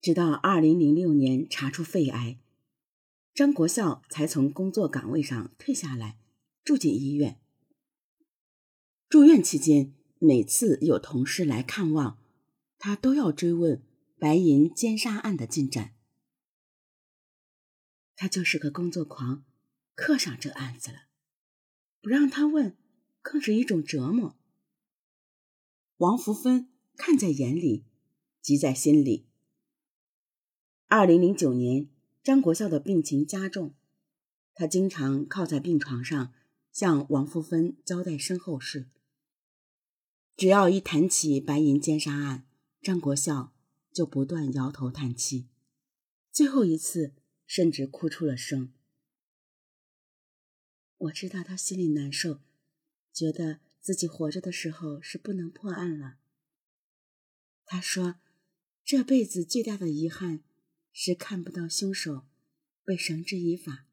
直到二零零六年查出肺癌，张国孝才从工作岗位上退下来，住进医院。住院期间，每次有同事来看望，他都要追问白银奸杀案的进展。他就是个工作狂，刻上这案子了，不让他问，更是一种折磨。王福芬看在眼里，急在心里。二零零九年，张国孝的病情加重，他经常靠在病床上向王福芬交代身后事。只要一谈起白银奸杀案，张国孝就不断摇头叹气，最后一次甚至哭出了声。我知道他心里难受，觉得自己活着的时候是不能破案了。他说，这辈子最大的遗憾。是看不到凶手被绳之以法。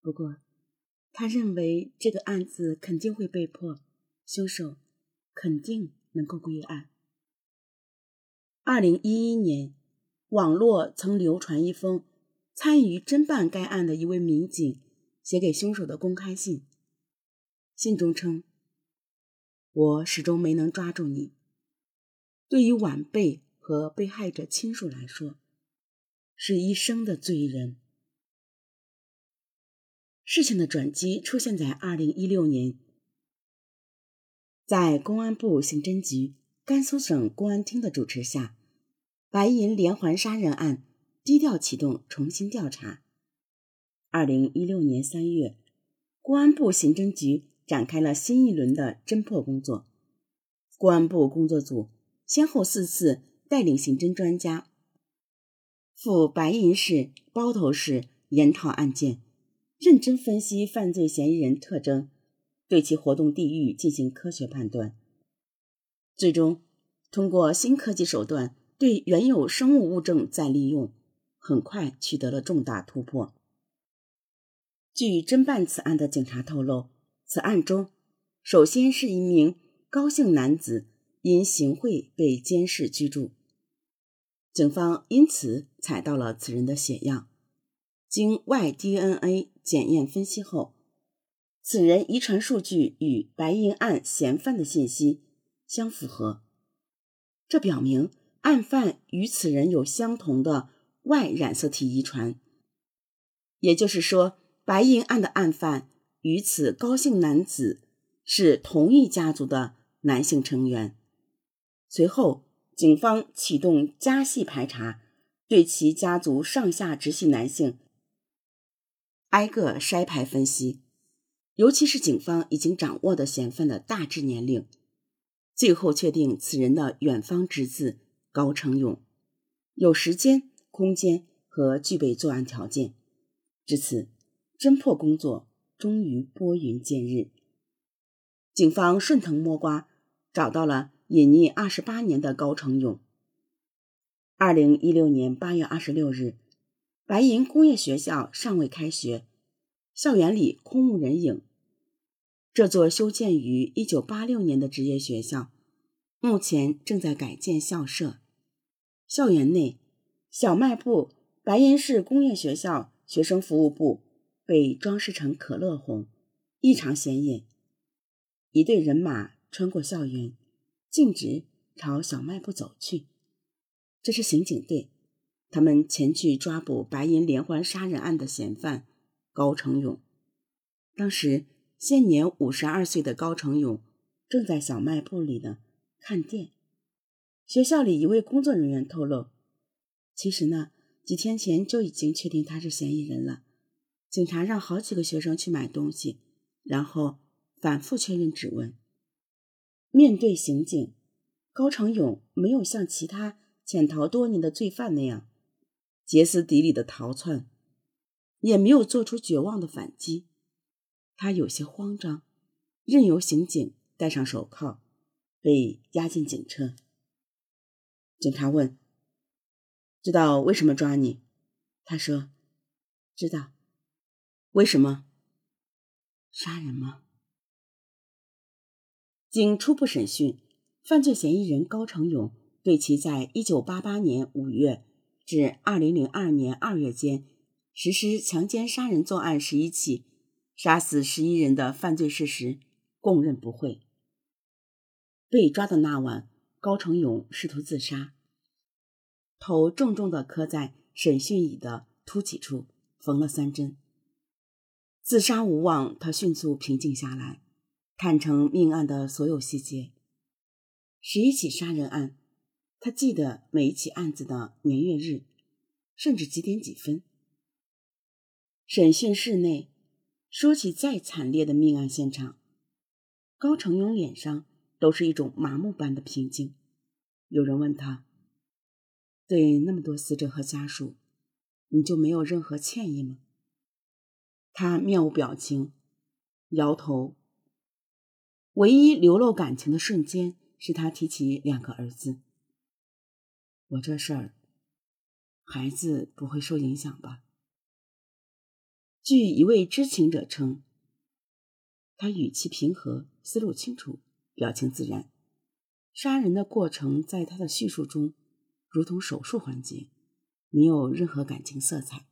不过，他认为这个案子肯定会被破，凶手肯定能够归案。二零一一年，网络曾流传一封参与侦办该案的一位民警写给凶手的公开信。信中称：“我始终没能抓住你。对于晚辈和被害者亲属来说。”是一生的罪人。事情的转机出现在二零一六年，在公安部刑侦局、甘肃省公安厅的主持下，白银连环杀人案低调启动重新调查。二零一六年三月，公安部刑侦局展开了新一轮的侦破工作。公安部工作组先后四次带领刑侦专家。赴白银市、包头市研讨案件，认真分析犯罪嫌疑人特征，对其活动地域进行科学判断。最终，通过新科技手段对原有生物物证再利用，很快取得了重大突破。据侦办此案的警察透露，此案中首先是一名高姓男子因行贿被监视居住。警方因此采到了此人的血样，经 y DNA 检验分析后，此人遗传数据与白银案嫌犯的信息相符合，这表明案犯与此人有相同的 Y 染色体遗传，也就是说，白银案的案犯与此高姓男子是同一家族的男性成员。随后。警方启动家系排查，对其家族上下直系男性挨个筛排分析，尤其是警方已经掌握的嫌犯的大致年龄，最后确定此人的远方侄子高成勇有时间、空间和具备作案条件。至此，侦破工作终于拨云见日。警方顺藤摸瓜，找到了。隐匿二十八年的高成勇。二零一六年八月二十六日，白银工业学校尚未开学，校园里空无人影。这座修建于一九八六年的职业学校，目前正在改建校舍。校园内，小卖部“白银市工业学校学生服务部”被装饰成可乐红，异常显眼。一队人马穿过校园。径直朝小卖部走去，这是刑警队，他们前去抓捕白银连环杀人案的嫌犯高成勇。当时现年五十二岁的高成勇正在小卖部里呢看店。学校里一位工作人员透露，其实呢几天前就已经确定他是嫌疑人了。警察让好几个学生去买东西，然后反复确认指纹。面对刑警，高成勇没有像其他潜逃多年的罪犯那样歇斯底里的逃窜，也没有做出绝望的反击。他有些慌张，任由刑警戴上手铐，被押进警车。警察问：“知道为什么抓你？”他说：“知道。”为什么？杀人吗？经初步审讯，犯罪嫌疑人高成勇对其在一九八八年五月至二零零二年二月间实施强奸杀人作案十一起，杀死十一人的犯罪事实供认不讳。被抓的那晚，高成勇试图自杀，头重重地磕在审讯椅的凸起处，缝了三针。自杀无望，他迅速平静下来，坦诚命案的所有细节。十一起杀人案，他记得每一起案子的年月日，甚至几点几分。审讯室内，说起再惨烈的命案现场，高成勇脸上都是一种麻木般的平静。有人问他：“对那么多死者和家属，你就没有任何歉意吗？”他面无表情，摇头。唯一流露感情的瞬间，是他提起两个儿子。我这事儿，孩子不会受影响吧？据一位知情者称，他语气平和，思路清楚，表情自然。杀人的过程在他的叙述中，如同手术环节，没有任何感情色彩。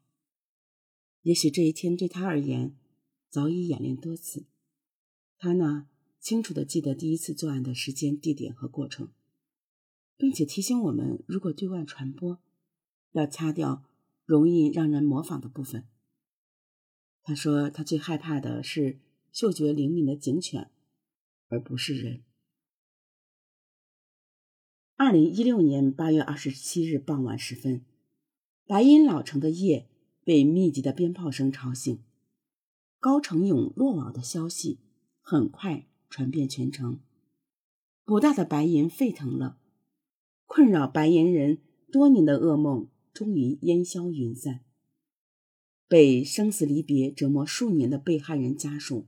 也许这一天对他而言早已演练多次。他呢，清楚的记得第一次作案的时间、地点和过程，并且提醒我们，如果对外传播，要掐掉容易让人模仿的部分。他说，他最害怕的是嗅觉灵敏的警犬，而不是人。二零一六年八月二十七日傍晚时分，白银老城的夜。被密集的鞭炮声吵醒，高成勇落网的消息很快传遍全城。不大的白银沸腾了，困扰白银人多年的噩梦终于烟消云散。被生死离别折磨数年的被害人家属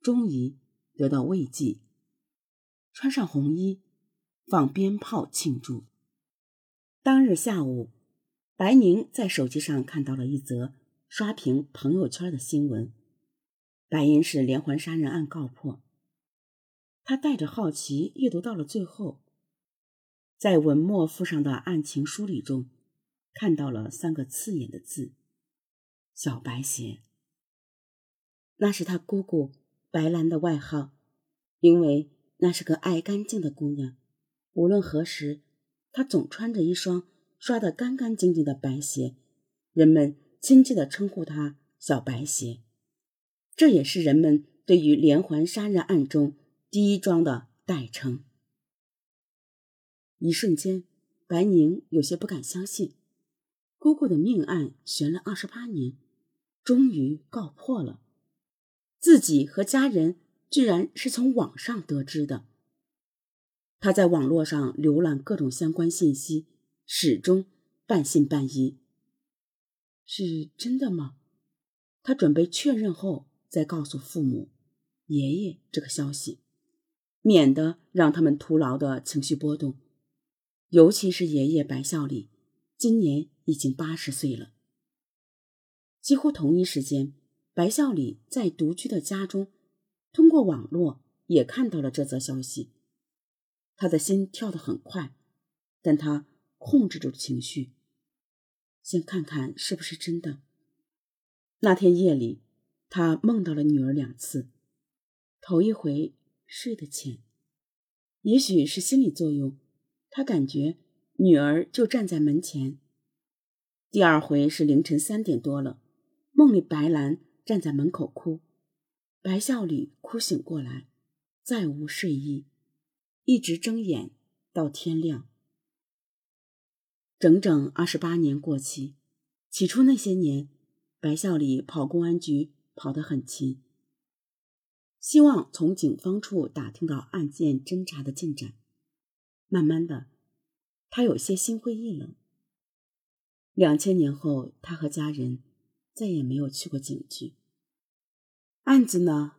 终于得到慰藉，穿上红衣，放鞭炮庆祝。当日下午。白宁在手机上看到了一则刷屏朋友圈的新闻：白银市连环杀人案告破。他带着好奇阅读到了最后，在文末附上的案情梳理中，看到了三个刺眼的字：“小白鞋。”那是他姑姑白兰的外号，因为那是个爱干净的姑娘，无论何时，她总穿着一双。刷得干干净净的白鞋，人们亲切地称呼她“小白鞋”，这也是人们对于连环杀人案中第一桩的代称。一瞬间，白宁有些不敢相信，姑姑的命案悬了二十八年，终于告破了，自己和家人居然是从网上得知的。他在网络上浏览各种相关信息。始终半信半疑，是真的吗？他准备确认后再告诉父母、爷爷这个消息，免得让他们徒劳的情绪波动。尤其是爷爷白孝礼，今年已经八十岁了。几乎同一时间，白孝礼在独居的家中，通过网络也看到了这则消息。他的心跳得很快，但他。控制住情绪，先看看是不是真的。那天夜里，他梦到了女儿两次，头一回睡得浅，也许是心理作用，他感觉女儿就站在门前。第二回是凌晨三点多了，梦里白兰站在门口哭，白孝礼哭醒过来，再无睡意，一直睁眼到天亮。整整二十八年过去，起初那些年，白孝礼跑公安局跑得很勤，希望从警方处打听到案件侦查的进展。慢慢的，他有些心灰意冷。两千年后，他和家人再也没有去过警局。案子呢，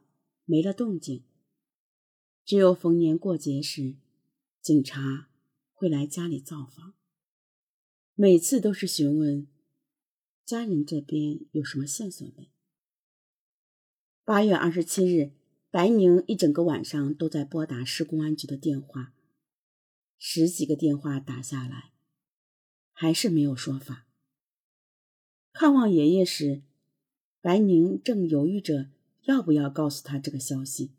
没了动静。只有逢年过节时，警察会来家里造访。每次都是询问家人这边有什么线索没。八月二十七日，白宁一整个晚上都在拨打市公安局的电话，十几个电话打下来，还是没有说法。看望爷爷时，白宁正犹豫着要不要告诉他这个消息。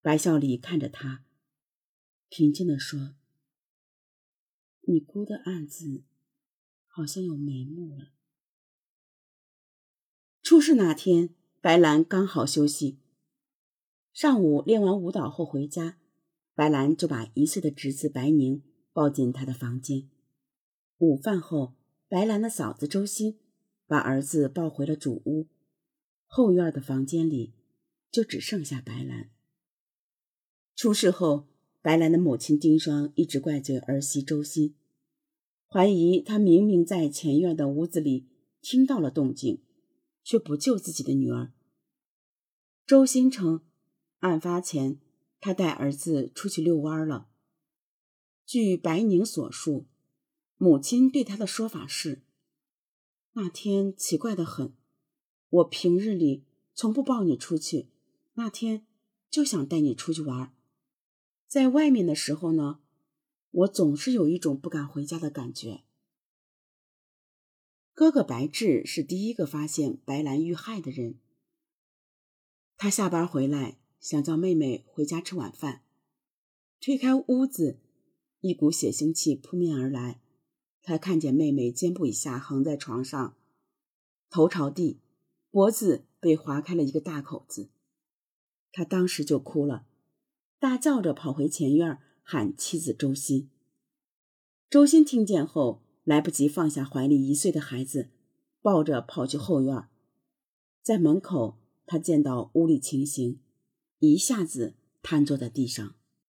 白孝礼看着他，平静地说：“你姑的案子好像有眉目了。”出事那天，白兰刚好休息，上午练完舞蹈后回家，白兰就把一岁的侄子白宁抱进他的房间。午饭后，白兰的嫂子周欣把儿子抱回了主屋，后院的房间里就只剩下白兰。出事后，白兰的母亲丁双一直怪罪儿媳周欣，怀疑她明明在前院的屋子里听到了动静，却不救自己的女儿。周欣称，案发前他带儿子出去遛弯了。据白宁所述。母亲对他的说法是：“那天奇怪的很，我平日里从不抱你出去，那天就想带你出去玩。在外面的时候呢，我总是有一种不敢回家的感觉。”哥哥白志是第一个发现白兰遇害的人。他下班回来，想叫妹妹回家吃晚饭，推开屋子，一股血腥气扑面而来。他看见妹妹肩部以下横在床上，头朝地，脖子被划开了一个大口子。他当时就哭了，大叫着跑回前院喊妻子周欣。周欣听见后，来不及放下怀里一岁的孩子，抱着跑去后院。在门口，他见到屋里情形，一下子瘫坐在地上。